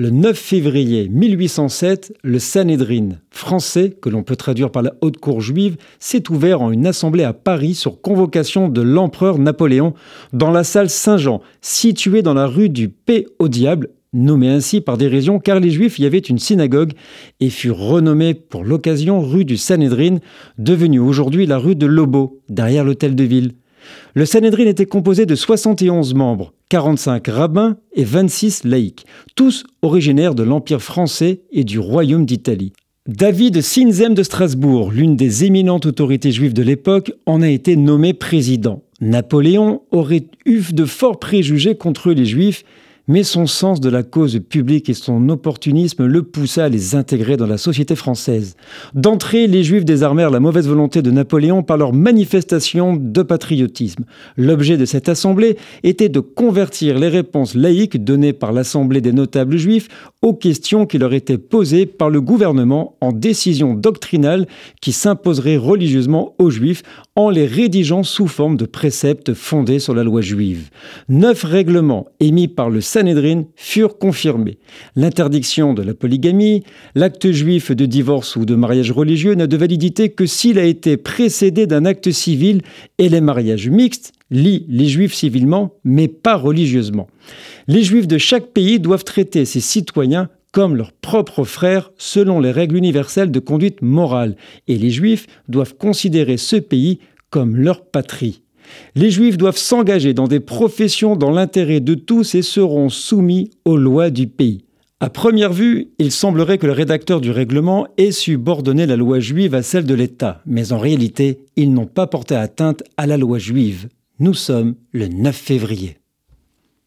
Le 9 février 1807, le Sanhédrin français, que l'on peut traduire par la haute cour juive, s'est ouvert en une assemblée à Paris sur convocation de l'empereur Napoléon dans la salle Saint-Jean, située dans la rue du Paix au Diable, nommée ainsi par dérision car les Juifs y avaient une synagogue et fut renommée pour l'occasion rue du Sanhédrin, devenue aujourd'hui la rue de Lobo, derrière l'hôtel de ville. Le Sanhédrin était composé de 71 membres, 45 rabbins et 26 laïcs, tous originaires de l'Empire français et du Royaume d'Italie. David Sinzem de Strasbourg, l'une des éminentes autorités juives de l'époque, en a été nommé président. Napoléon aurait eu de forts préjugés contre les juifs mais son sens de la cause publique et son opportunisme le poussa à les intégrer dans la société française. D'entrée, les Juifs désarmèrent la mauvaise volonté de Napoléon par leur manifestation de patriotisme. L'objet de cette assemblée était de convertir les réponses laïques données par l'Assemblée des notables juifs aux questions qui leur étaient posées par le gouvernement en décisions doctrinales qui s'imposeraient religieusement aux Juifs en les rédigeant sous forme de préceptes fondés sur la loi juive. Neuf règlements émis par le Furent confirmés. L'interdiction de la polygamie, l'acte juif de divorce ou de mariage religieux n'a de validité que s'il a été précédé d'un acte civil et les mariages mixtes lient les juifs civilement mais pas religieusement. Les juifs de chaque pays doivent traiter ses citoyens comme leurs propres frères selon les règles universelles de conduite morale et les juifs doivent considérer ce pays comme leur patrie. Les Juifs doivent s'engager dans des professions dans l'intérêt de tous et seront soumis aux lois du pays. À première vue, il semblerait que le rédacteur du règlement ait subordonné la loi juive à celle de l'État, mais en réalité, ils n'ont pas porté atteinte à la loi juive. Nous sommes le 9 février.